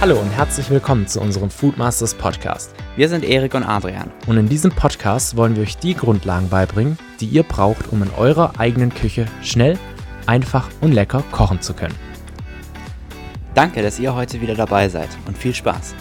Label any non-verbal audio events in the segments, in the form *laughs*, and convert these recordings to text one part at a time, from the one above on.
Hallo und herzlich willkommen zu unserem Foodmasters Podcast. Wir sind Erik und Adrian. Und in diesem Podcast wollen wir euch die Grundlagen beibringen, die ihr braucht, um in eurer eigenen Küche schnell, einfach und lecker kochen zu können. Danke, dass ihr heute wieder dabei seid und viel Spaß.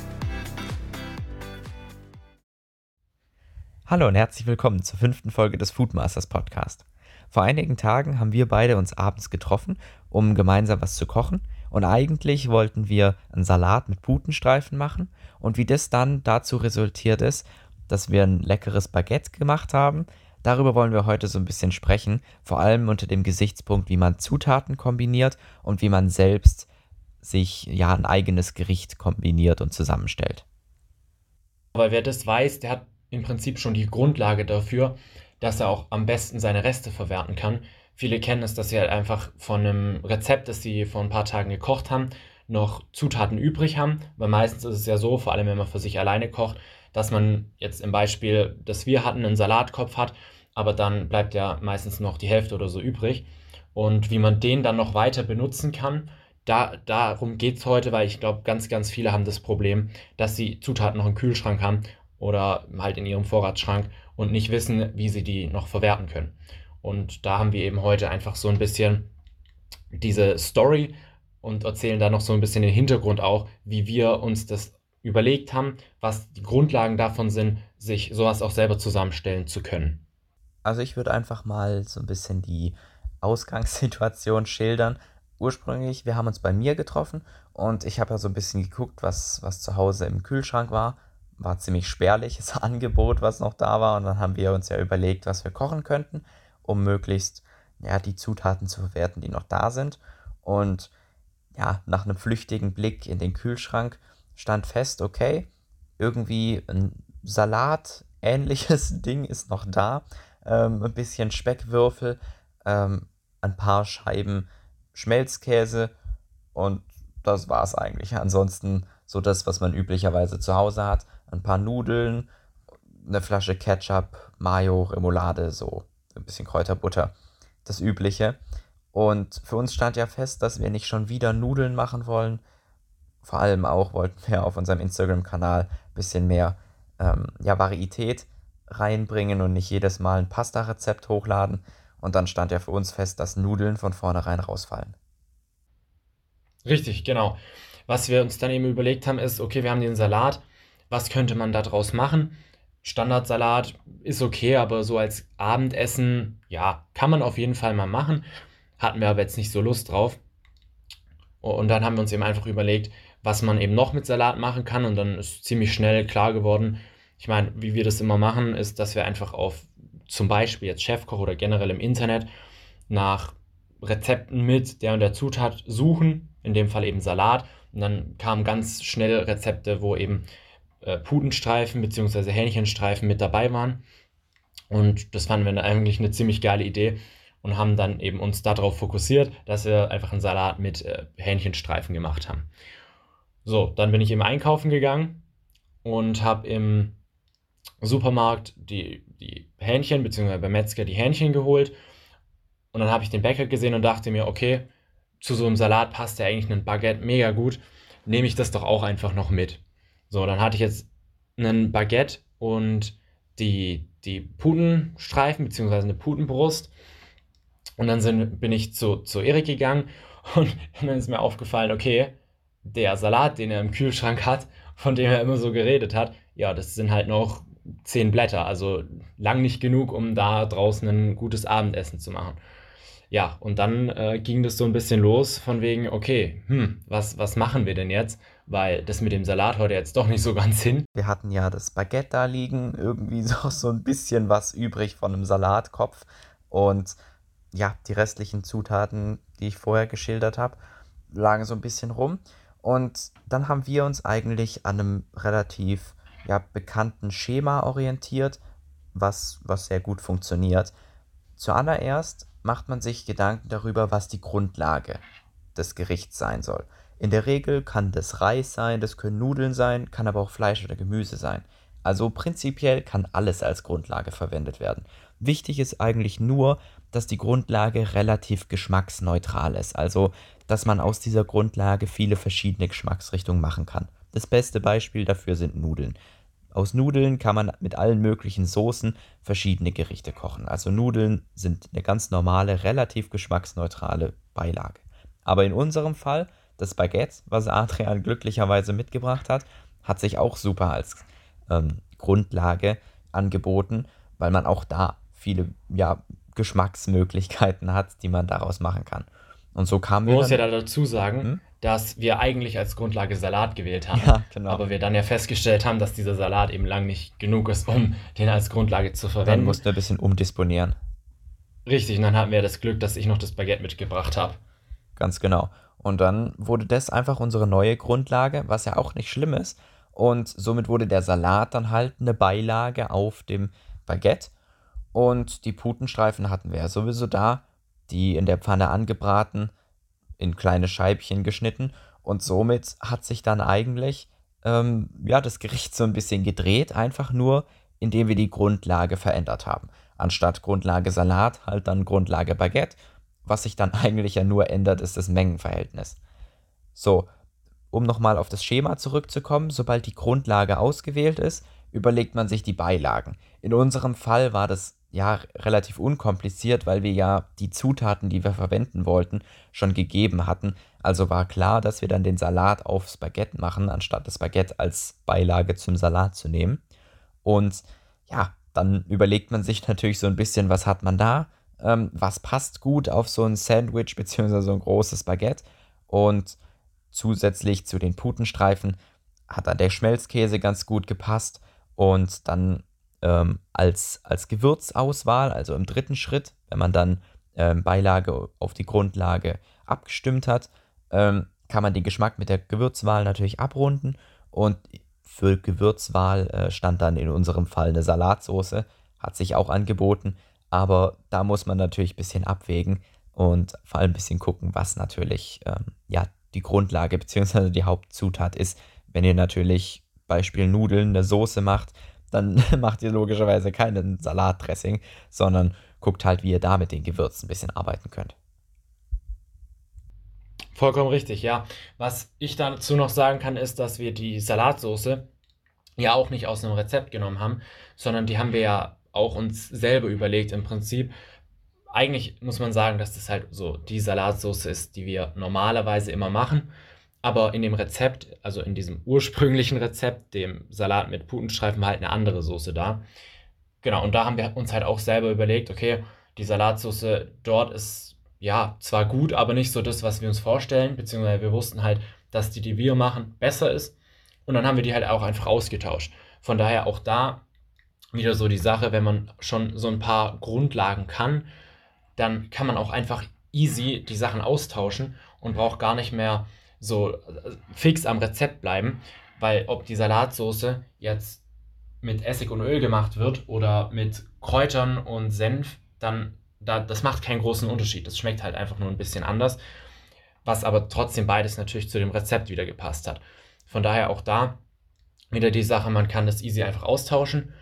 Hallo und herzlich willkommen zur fünften Folge des Foodmasters Podcast. Vor einigen Tagen haben wir beide uns abends getroffen, um gemeinsam was zu kochen und eigentlich wollten wir einen Salat mit Putenstreifen machen. Und wie das dann dazu resultiert ist, dass wir ein leckeres Baguette gemacht haben, darüber wollen wir heute so ein bisschen sprechen. Vor allem unter dem Gesichtspunkt, wie man Zutaten kombiniert und wie man selbst sich ja ein eigenes Gericht kombiniert und zusammenstellt. Weil wer das weiß, der hat im Prinzip schon die Grundlage dafür, dass er auch am besten seine Reste verwerten kann. Viele kennen es, dass sie halt einfach von einem Rezept, das sie vor ein paar Tagen gekocht haben, noch Zutaten übrig haben. Weil meistens ist es ja so, vor allem wenn man für sich alleine kocht, dass man jetzt im Beispiel, das wir hatten, einen Salatkopf hat, aber dann bleibt ja meistens noch die Hälfte oder so übrig. Und wie man den dann noch weiter benutzen kann, da, darum geht es heute, weil ich glaube, ganz, ganz viele haben das Problem, dass sie Zutaten noch im Kühlschrank haben oder halt in ihrem Vorratsschrank und nicht wissen, wie sie die noch verwerten können. Und da haben wir eben heute einfach so ein bisschen diese Story und erzählen da noch so ein bisschen den Hintergrund auch, wie wir uns das überlegt haben, was die Grundlagen davon sind, sich sowas auch selber zusammenstellen zu können. Also ich würde einfach mal so ein bisschen die Ausgangssituation schildern. Ursprünglich, wir haben uns bei mir getroffen und ich habe ja so ein bisschen geguckt, was, was zu Hause im Kühlschrank war. War ziemlich spärliches *laughs* Angebot, was noch da war. Und dann haben wir uns ja überlegt, was wir kochen könnten um möglichst ja, die Zutaten zu verwerten, die noch da sind. Und ja, nach einem flüchtigen Blick in den Kühlschrank stand fest, okay, irgendwie ein Salat, ähnliches *laughs* Ding ist noch da. Ähm, ein bisschen Speckwürfel, ähm, ein paar Scheiben Schmelzkäse und das war es eigentlich. Ansonsten so das, was man üblicherweise zu Hause hat. Ein paar Nudeln, eine Flasche Ketchup, Mayo, Remoulade, so ein bisschen Kräuterbutter, das Übliche. Und für uns stand ja fest, dass wir nicht schon wieder Nudeln machen wollen. Vor allem auch wollten wir auf unserem Instagram-Kanal ein bisschen mehr ähm, ja, Varietät reinbringen und nicht jedes Mal ein Pasta-Rezept hochladen. Und dann stand ja für uns fest, dass Nudeln von vornherein rausfallen. Richtig, genau. Was wir uns dann eben überlegt haben, ist, okay, wir haben den Salat, was könnte man daraus machen? Standardsalat ist okay, aber so als Abendessen, ja, kann man auf jeden Fall mal machen. Hatten wir aber jetzt nicht so Lust drauf. Und dann haben wir uns eben einfach überlegt, was man eben noch mit Salat machen kann. Und dann ist ziemlich schnell klar geworden, ich meine, wie wir das immer machen, ist, dass wir einfach auf zum Beispiel jetzt Chefkoch oder generell im Internet nach Rezepten mit der und der Zutat suchen, in dem Fall eben Salat. Und dann kamen ganz schnell Rezepte, wo eben äh, Putenstreifen bzw. Hähnchenstreifen mit dabei waren. Und das fanden wir eigentlich eine ziemlich geile Idee und haben dann eben uns darauf fokussiert, dass wir einfach einen Salat mit äh, Hähnchenstreifen gemacht haben. So, dann bin ich im Einkaufen gegangen und habe im Supermarkt die, die Hähnchen, beziehungsweise beim Metzger die Hähnchen geholt. Und dann habe ich den Bäcker gesehen und dachte mir, okay, zu so einem Salat passt ja eigentlich ein Baguette mega gut. Nehme ich das doch auch einfach noch mit. So, dann hatte ich jetzt einen Baguette und die, die Putenstreifen, beziehungsweise eine Putenbrust. Und dann sind, bin ich zu, zu Erik gegangen *laughs* und dann ist mir aufgefallen, okay, der Salat, den er im Kühlschrank hat, von dem er immer so geredet hat, ja, das sind halt noch zehn Blätter, also lang nicht genug, um da draußen ein gutes Abendessen zu machen. Ja, und dann äh, ging das so ein bisschen los von wegen, okay, hm, was, was machen wir denn jetzt? Weil das mit dem Salat heute jetzt doch nicht so ganz hin. Wir hatten ja das Baguette da liegen, irgendwie so, *laughs* so ein bisschen was übrig von einem Salatkopf und ja, die restlichen Zutaten, die ich vorher geschildert habe, lagen so ein bisschen rum. Und dann haben wir uns eigentlich an einem relativ ja, bekannten Schema orientiert, was, was sehr gut funktioniert. Zuallererst macht man sich Gedanken darüber, was die Grundlage des Gerichts sein soll. In der Regel kann das Reis sein, das können Nudeln sein, kann aber auch Fleisch oder Gemüse sein. Also prinzipiell kann alles als Grundlage verwendet werden. Wichtig ist eigentlich nur, dass die Grundlage relativ geschmacksneutral ist. Also, dass man aus dieser Grundlage viele verschiedene Geschmacksrichtungen machen kann. Das beste Beispiel dafür sind Nudeln. Aus Nudeln kann man mit allen möglichen Soßen verschiedene Gerichte kochen. Also Nudeln sind eine ganz normale, relativ geschmacksneutrale Beilage. Aber in unserem Fall, das Baguette, was Adrian glücklicherweise mitgebracht hat, hat sich auch super als ähm, Grundlage angeboten, weil man auch da viele ja, Geschmacksmöglichkeiten hat, die man daraus machen kann. Und so kam Man muss ja da dazu sagen, hm? dass wir eigentlich als Grundlage Salat gewählt haben. Ja, genau. Aber wir dann ja festgestellt haben, dass dieser Salat eben lang nicht genug ist, um den als Grundlage zu verwenden. Dann mussten wir ein bisschen umdisponieren. Richtig, und dann hatten wir das Glück, dass ich noch das Baguette mitgebracht habe. Ganz genau. Und dann wurde das einfach unsere neue Grundlage, was ja auch nicht schlimm ist. Und somit wurde der Salat dann halt eine Beilage auf dem Baguette. Und die Putenstreifen hatten wir ja sowieso da, die in der Pfanne angebraten, in kleine Scheibchen geschnitten. Und somit hat sich dann eigentlich ähm, ja, das Gericht so ein bisschen gedreht, einfach nur, indem wir die Grundlage verändert haben. Anstatt Grundlage Salat halt dann Grundlage Baguette. Was sich dann *laughs* eigentlich ja nur ändert, ist das Mengenverhältnis. So, um nochmal auf das Schema zurückzukommen, sobald die Grundlage ausgewählt ist, überlegt man sich die Beilagen. In unserem Fall war das ja relativ unkompliziert, weil wir ja die Zutaten, die wir verwenden wollten, schon gegeben hatten. Also war klar, dass wir dann den Salat aufs Baguette machen, anstatt das Baguette als Beilage zum Salat zu nehmen. Und ja, dann überlegt man sich natürlich so ein bisschen, was hat man da? Ähm, was passt gut auf so ein Sandwich bzw. so ein großes Baguette? Und zusätzlich zu den Putenstreifen hat dann der Schmelzkäse ganz gut gepasst. Und dann ähm, als, als Gewürzauswahl, also im dritten Schritt, wenn man dann ähm, Beilage auf die Grundlage abgestimmt hat, ähm, kann man den Geschmack mit der Gewürzwahl natürlich abrunden. Und für Gewürzwahl äh, stand dann in unserem Fall eine Salatsauce, hat sich auch angeboten. Aber da muss man natürlich ein bisschen abwägen und vor allem ein bisschen gucken, was natürlich ähm, ja, die Grundlage bzw. die Hauptzutat ist. Wenn ihr natürlich Beispiel Nudeln eine Soße macht, dann *laughs* macht ihr logischerweise keinen Salatdressing, sondern guckt halt, wie ihr da mit den Gewürzen ein bisschen arbeiten könnt. Vollkommen richtig, ja. Was ich dazu noch sagen kann, ist, dass wir die Salatsoße ja auch nicht aus einem Rezept genommen haben, sondern die haben wir ja auch uns selber überlegt im Prinzip. Eigentlich muss man sagen, dass das halt so die Salatsoße ist, die wir normalerweise immer machen. Aber in dem Rezept, also in diesem ursprünglichen Rezept, dem Salat mit Putenstreifen, war halt eine andere Soße da. Genau, und da haben wir uns halt auch selber überlegt, okay, die Salatsoße dort ist ja zwar gut, aber nicht so das, was wir uns vorstellen, beziehungsweise wir wussten halt, dass die, die wir machen, besser ist. Und dann haben wir die halt auch einfach ausgetauscht. Von daher auch da wieder so die Sache, wenn man schon so ein paar Grundlagen kann, dann kann man auch einfach easy die Sachen austauschen und braucht gar nicht mehr so äh, fix am Rezept bleiben, weil ob die Salatsauce jetzt mit Essig und Öl gemacht wird oder mit Kräutern und Senf, dann da, das macht keinen großen Unterschied. Das schmeckt halt einfach nur ein bisschen anders, was aber trotzdem beides natürlich zu dem Rezept wieder gepasst hat. Von daher auch da wieder die Sache, man kann das easy einfach austauschen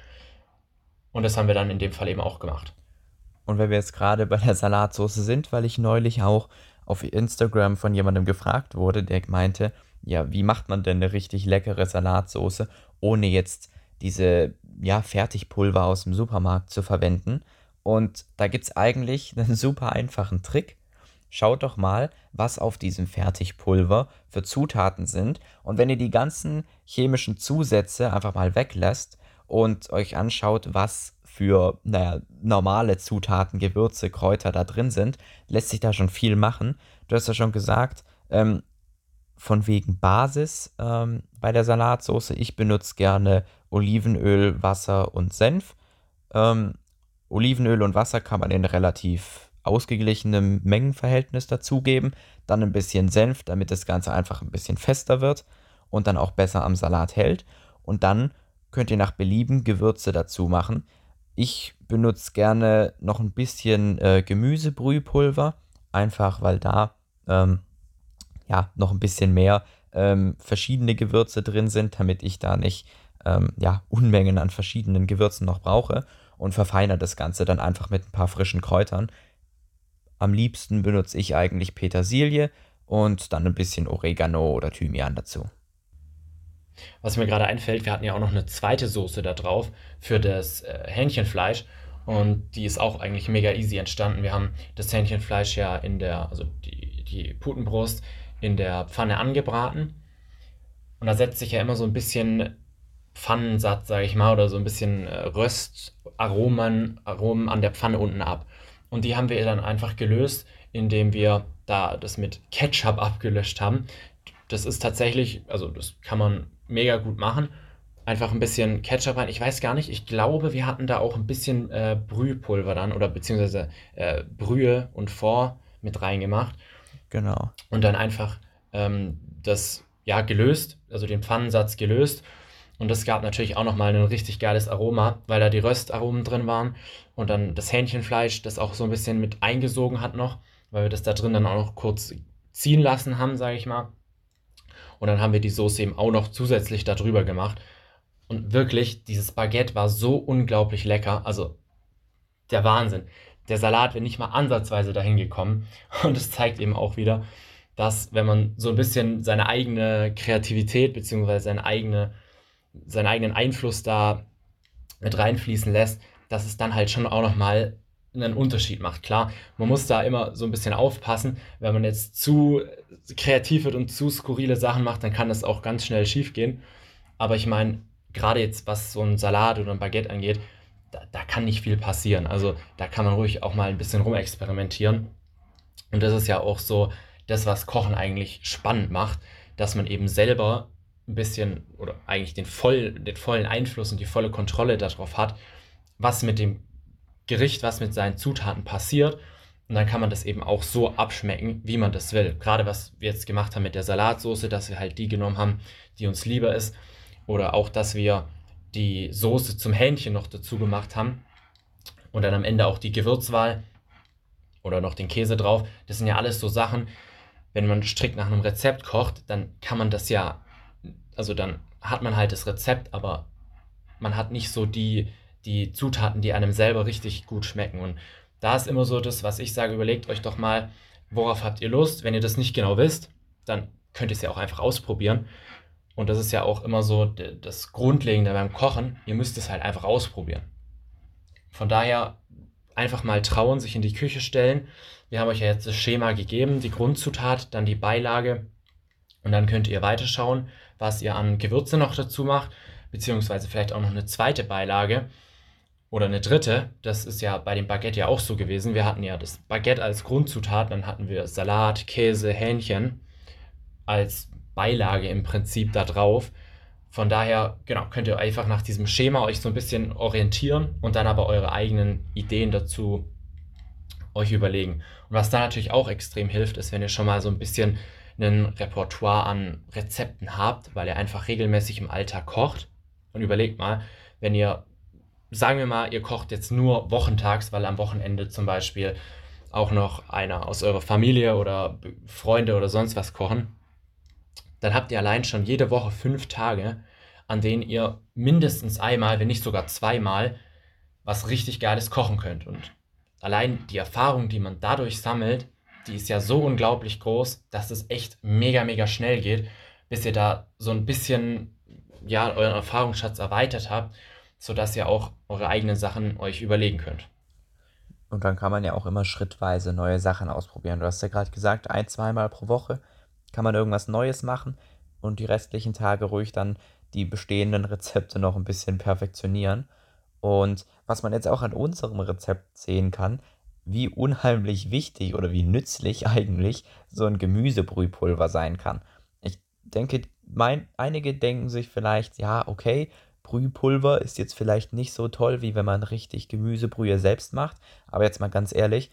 und das haben wir dann in dem Fall eben auch gemacht. Und wenn wir jetzt gerade bei der Salatsauce sind, weil ich neulich auch auf Instagram von jemandem gefragt wurde, der meinte, ja, wie macht man denn eine richtig leckere Salatsauce, ohne jetzt diese ja, Fertigpulver aus dem Supermarkt zu verwenden. Und da gibt es eigentlich einen *laughs* super einfachen Trick. Schaut doch mal, was auf diesem Fertigpulver für Zutaten sind. Und wenn ihr die ganzen chemischen Zusätze einfach mal weglässt und euch anschaut, was für, naja, normale Zutaten, Gewürze, Kräuter da drin sind, lässt sich da schon viel machen. Du hast ja schon gesagt, ähm, von wegen Basis ähm, bei der Salatsauce. Ich benutze gerne Olivenöl, Wasser und Senf. Ähm, Olivenöl und Wasser kann man in relativ ausgeglichenem Mengenverhältnis dazugeben. Dann ein bisschen Senf, damit das Ganze einfach ein bisschen fester wird und dann auch besser am Salat hält. Und dann könnt ihr nach Belieben Gewürze dazu machen. Ich benutze gerne noch ein bisschen äh, Gemüsebrühpulver, einfach weil da ähm, ja noch ein bisschen mehr ähm, verschiedene Gewürze drin sind, damit ich da nicht ähm, ja, Unmengen an verschiedenen Gewürzen noch brauche und verfeinere das Ganze dann einfach mit ein paar frischen Kräutern. Am liebsten benutze ich eigentlich Petersilie und dann ein bisschen Oregano oder Thymian dazu. Was mir gerade einfällt, wir hatten ja auch noch eine zweite Soße da drauf für das äh, Hähnchenfleisch und die ist auch eigentlich mega easy entstanden. Wir haben das Hähnchenfleisch ja in der, also die, die Putenbrust in der Pfanne angebraten und da setzt sich ja immer so ein bisschen Pfannensatz, sage ich mal, oder so ein bisschen äh, Röstaromen Aromen an der Pfanne unten ab. Und die haben wir dann einfach gelöst, indem wir da das mit Ketchup abgelöscht haben. Das ist tatsächlich, also das kann man mega gut machen. Einfach ein bisschen Ketchup rein. Ich weiß gar nicht, ich glaube, wir hatten da auch ein bisschen äh, Brühpulver dann oder beziehungsweise äh, Brühe und Fond mit reingemacht. Genau. Und dann einfach ähm, das ja gelöst, also den Pfannensatz gelöst. Und das gab natürlich auch nochmal ein richtig geiles Aroma, weil da die Röstaromen drin waren und dann das Hähnchenfleisch, das auch so ein bisschen mit eingesogen hat noch, weil wir das da drin dann auch noch kurz ziehen lassen haben, sage ich mal. Und dann haben wir die Soße eben auch noch zusätzlich darüber gemacht. Und wirklich, dieses Baguette war so unglaublich lecker. Also der Wahnsinn. Der Salat wäre nicht mal ansatzweise dahin gekommen. *laughs* Und es zeigt eben auch wieder, dass wenn man so ein bisschen seine eigene Kreativität bzw. Seine eigene, seinen eigenen Einfluss da mit reinfließen lässt, dass es dann halt schon auch nochmal einen Unterschied macht. Klar, man muss da immer so ein bisschen aufpassen. Wenn man jetzt zu kreativ wird und zu skurrile Sachen macht, dann kann das auch ganz schnell schief gehen. Aber ich meine, gerade jetzt, was so ein Salat oder ein Baguette angeht, da, da, kann nicht viel passieren. Also da kann man ruhig auch mal ein bisschen rumexperimentieren. Und das ist ja auch so das, was Kochen eigentlich spannend macht, dass man eben selber ein bisschen oder eigentlich den, voll, den vollen Einfluss und die volle Kontrolle darauf hat, was mit dem Gericht, was mit seinen Zutaten passiert. Und dann kann man das eben auch so abschmecken, wie man das will. Gerade was wir jetzt gemacht haben mit der Salatsoße, dass wir halt die genommen haben, die uns lieber ist. Oder auch, dass wir die Soße zum Hähnchen noch dazu gemacht haben. Und dann am Ende auch die Gewürzwahl oder noch den Käse drauf. Das sind ja alles so Sachen, wenn man strikt nach einem Rezept kocht, dann kann man das ja, also dann hat man halt das Rezept, aber man hat nicht so die die Zutaten, die einem selber richtig gut schmecken. Und da ist immer so das, was ich sage, überlegt euch doch mal, worauf habt ihr Lust? Wenn ihr das nicht genau wisst, dann könnt ihr es ja auch einfach ausprobieren. Und das ist ja auch immer so das Grundlegende beim Kochen. Ihr müsst es halt einfach ausprobieren. Von daher einfach mal trauen, sich in die Küche stellen. Wir haben euch ja jetzt das Schema gegeben, die Grundzutat, dann die Beilage. Und dann könnt ihr weiterschauen, was ihr an Gewürze noch dazu macht, beziehungsweise vielleicht auch noch eine zweite Beilage. Oder eine dritte, das ist ja bei dem Baguette ja auch so gewesen. Wir hatten ja das Baguette als Grundzutat, dann hatten wir Salat, Käse, Hähnchen als Beilage im Prinzip da drauf. Von daher, genau, könnt ihr einfach nach diesem Schema euch so ein bisschen orientieren und dann aber eure eigenen Ideen dazu euch überlegen. Und was da natürlich auch extrem hilft, ist, wenn ihr schon mal so ein bisschen ein Repertoire an Rezepten habt, weil ihr einfach regelmäßig im Alltag kocht. Und überlegt mal, wenn ihr sagen wir mal, ihr kocht jetzt nur wochentags, weil am Wochenende zum Beispiel auch noch einer aus eurer Familie oder Freunde oder sonst was kochen, dann habt ihr allein schon jede Woche fünf Tage, an denen ihr mindestens einmal, wenn nicht sogar zweimal, was richtig Geiles kochen könnt. Und allein die Erfahrung, die man dadurch sammelt, die ist ja so unglaublich groß, dass es echt mega, mega schnell geht, bis ihr da so ein bisschen ja, euren Erfahrungsschatz erweitert habt sodass ihr auch eure eigenen Sachen euch überlegen könnt. Und dann kann man ja auch immer schrittweise neue Sachen ausprobieren. Du hast ja gerade gesagt, ein, zweimal pro Woche kann man irgendwas Neues machen und die restlichen Tage ruhig dann die bestehenden Rezepte noch ein bisschen perfektionieren. Und was man jetzt auch an unserem Rezept sehen kann, wie unheimlich wichtig oder wie nützlich *laughs* eigentlich so ein Gemüsebrühpulver sein kann. Ich denke, mein, einige denken sich vielleicht, ja, okay, Brühpulver ist jetzt vielleicht nicht so toll, wie wenn man richtig Gemüsebrühe selbst macht. Aber jetzt mal ganz ehrlich,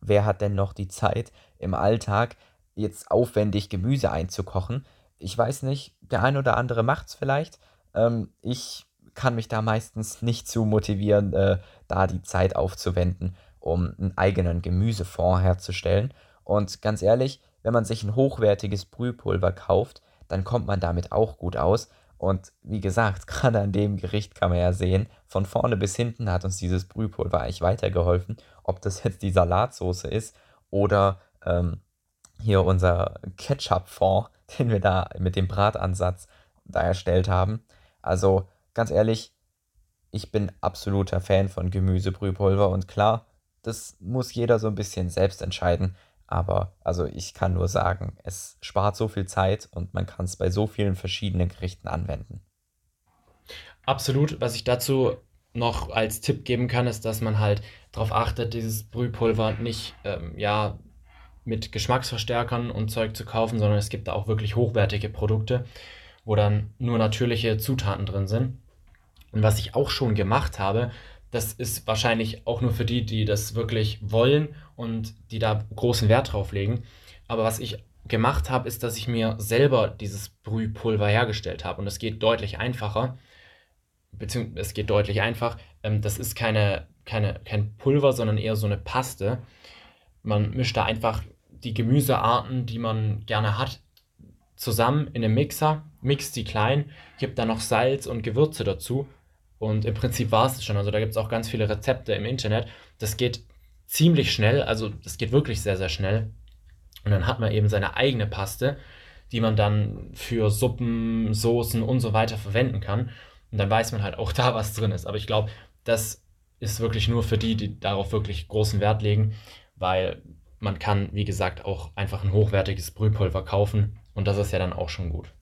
wer hat denn noch die Zeit im Alltag jetzt aufwendig Gemüse einzukochen? Ich weiß nicht, der ein oder andere macht es vielleicht. Ähm, ich kann mich da meistens nicht zu motivieren, äh, da die Zeit aufzuwenden, um einen eigenen Gemüsefond herzustellen. Und ganz ehrlich, wenn man sich ein hochwertiges Brühpulver kauft, dann kommt man damit auch gut aus. Und wie gesagt, *laughs* gerade an dem Gericht kann man ja sehen, von vorne bis hinten hat uns dieses Brühpulver eigentlich weitergeholfen. Ob das jetzt die Salatsauce ist oder ähm, hier unser Ketchup-Fond, *laughs* den wir da mit dem Bratansatz da erstellt haben. Also ganz ehrlich, ich bin absoluter Fan von Gemüsebrühpulver und klar, das muss jeder so ein bisschen selbst entscheiden. Aber also ich kann nur sagen, es spart so viel Zeit und man kann es bei so vielen verschiedenen Gerichten anwenden. Absolut. Was ich dazu noch als Tipp geben kann, ist, dass man halt darauf achtet, dieses Brühpulver nicht ähm, ja, mit Geschmacksverstärkern und Zeug zu kaufen, sondern es gibt da auch wirklich hochwertige Produkte, wo dann nur natürliche Zutaten drin sind. Und was ich auch schon gemacht habe, das ist wahrscheinlich auch nur für die, die das wirklich wollen und die da großen Wert drauf legen. Aber was ich gemacht habe, ist, dass ich mir selber dieses Brühpulver hergestellt habe. Und es geht deutlich einfacher. Beziehungsweise es geht deutlich einfach. Ähm, das ist keine, keine, kein Pulver, sondern eher so eine Paste. Man mischt da einfach die Gemüsearten, die man gerne hat, zusammen in einem Mixer, mixt die klein, gibt da noch Salz und Gewürze dazu und im Prinzip war es schon. Also da gibt es auch ganz viele Rezepte im Internet. Das geht ziemlich schnell, also das geht wirklich sehr, sehr schnell. Und dann hat man eben seine eigene Paste, die man dann für Suppen, Soßen und so weiter verwenden kann. Und dann weiß man halt auch *laughs* da, was drin ist. Aber ich glaube, das ist wirklich nur für die, die darauf wirklich großen Wert legen, weil man kann, wie gesagt, auch einfach ein hochwertiges Brühpulver kaufen. Und das ist ja dann auch schon gut.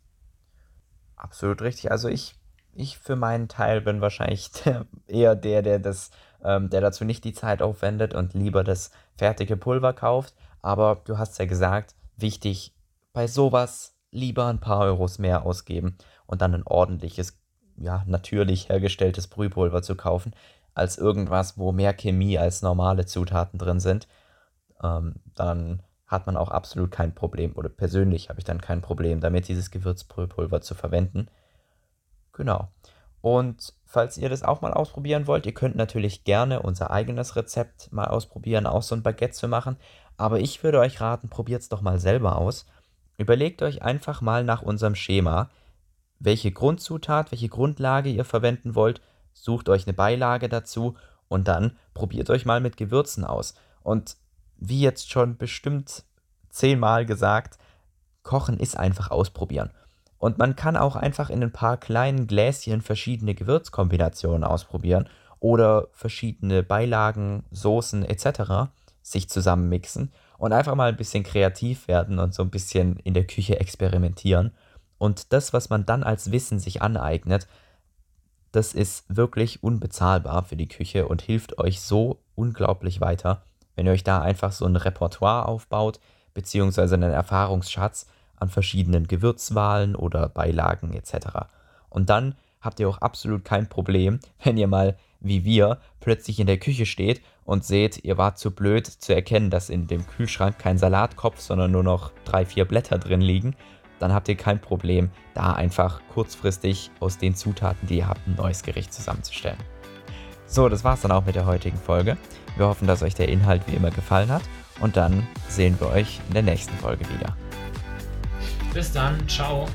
Absolut richtig. Also ich ich für meinen Teil bin wahrscheinlich *laughs* der, eher der, der das, ähm, der dazu nicht die Zeit aufwendet und lieber das fertige Pulver kauft. Aber du hast ja gesagt, wichtig bei sowas lieber ein paar Euros mehr ausgeben und dann ein ordentliches, ja, natürlich hergestelltes Brühpulver zu kaufen, als irgendwas, wo mehr Chemie als normale Zutaten drin sind. Ähm, dann hat man auch absolut kein Problem, oder persönlich habe ich dann kein Problem damit, dieses Gewürzbrühpulver zu verwenden. Genau. Und falls ihr das auch mal ausprobieren wollt, ihr könnt natürlich gerne unser eigenes Rezept mal ausprobieren, auch so ein Baguette zu machen. Aber ich würde euch raten, probiert es doch mal selber aus. Überlegt euch einfach mal nach unserem Schema, welche Grundzutat, welche Grundlage ihr verwenden wollt. Sucht euch eine Beilage dazu und dann probiert euch mal mit Gewürzen aus. Und wie jetzt schon bestimmt zehnmal gesagt, Kochen ist einfach ausprobieren. Und man kann auch einfach in ein paar kleinen Gläschen verschiedene Gewürzkombinationen ausprobieren oder verschiedene Beilagen, Soßen etc. sich zusammenmixen und einfach mal ein bisschen kreativ werden und so ein bisschen in der Küche experimentieren. Und das, was man dann als Wissen sich aneignet, das ist wirklich unbezahlbar für die Küche und hilft euch so unglaublich weiter, wenn ihr euch da einfach so ein Repertoire aufbaut, beziehungsweise einen Erfahrungsschatz, an verschiedenen Gewürzwahlen oder Beilagen etc. Und dann habt ihr auch absolut kein Problem, wenn ihr mal wie wir plötzlich in der Küche steht und seht, ihr wart zu blöd zu erkennen, dass in dem Kühlschrank kein Salatkopf, sondern nur noch drei, vier Blätter drin liegen, dann habt ihr kein Problem, da einfach kurzfristig aus den Zutaten, die ihr habt, ein neues Gericht zusammenzustellen. So, das war's dann auch mit der heutigen Folge. Wir hoffen, dass euch der Inhalt wie immer gefallen hat und dann sehen wir euch in der nächsten Folge wieder. Bis dann, ciao.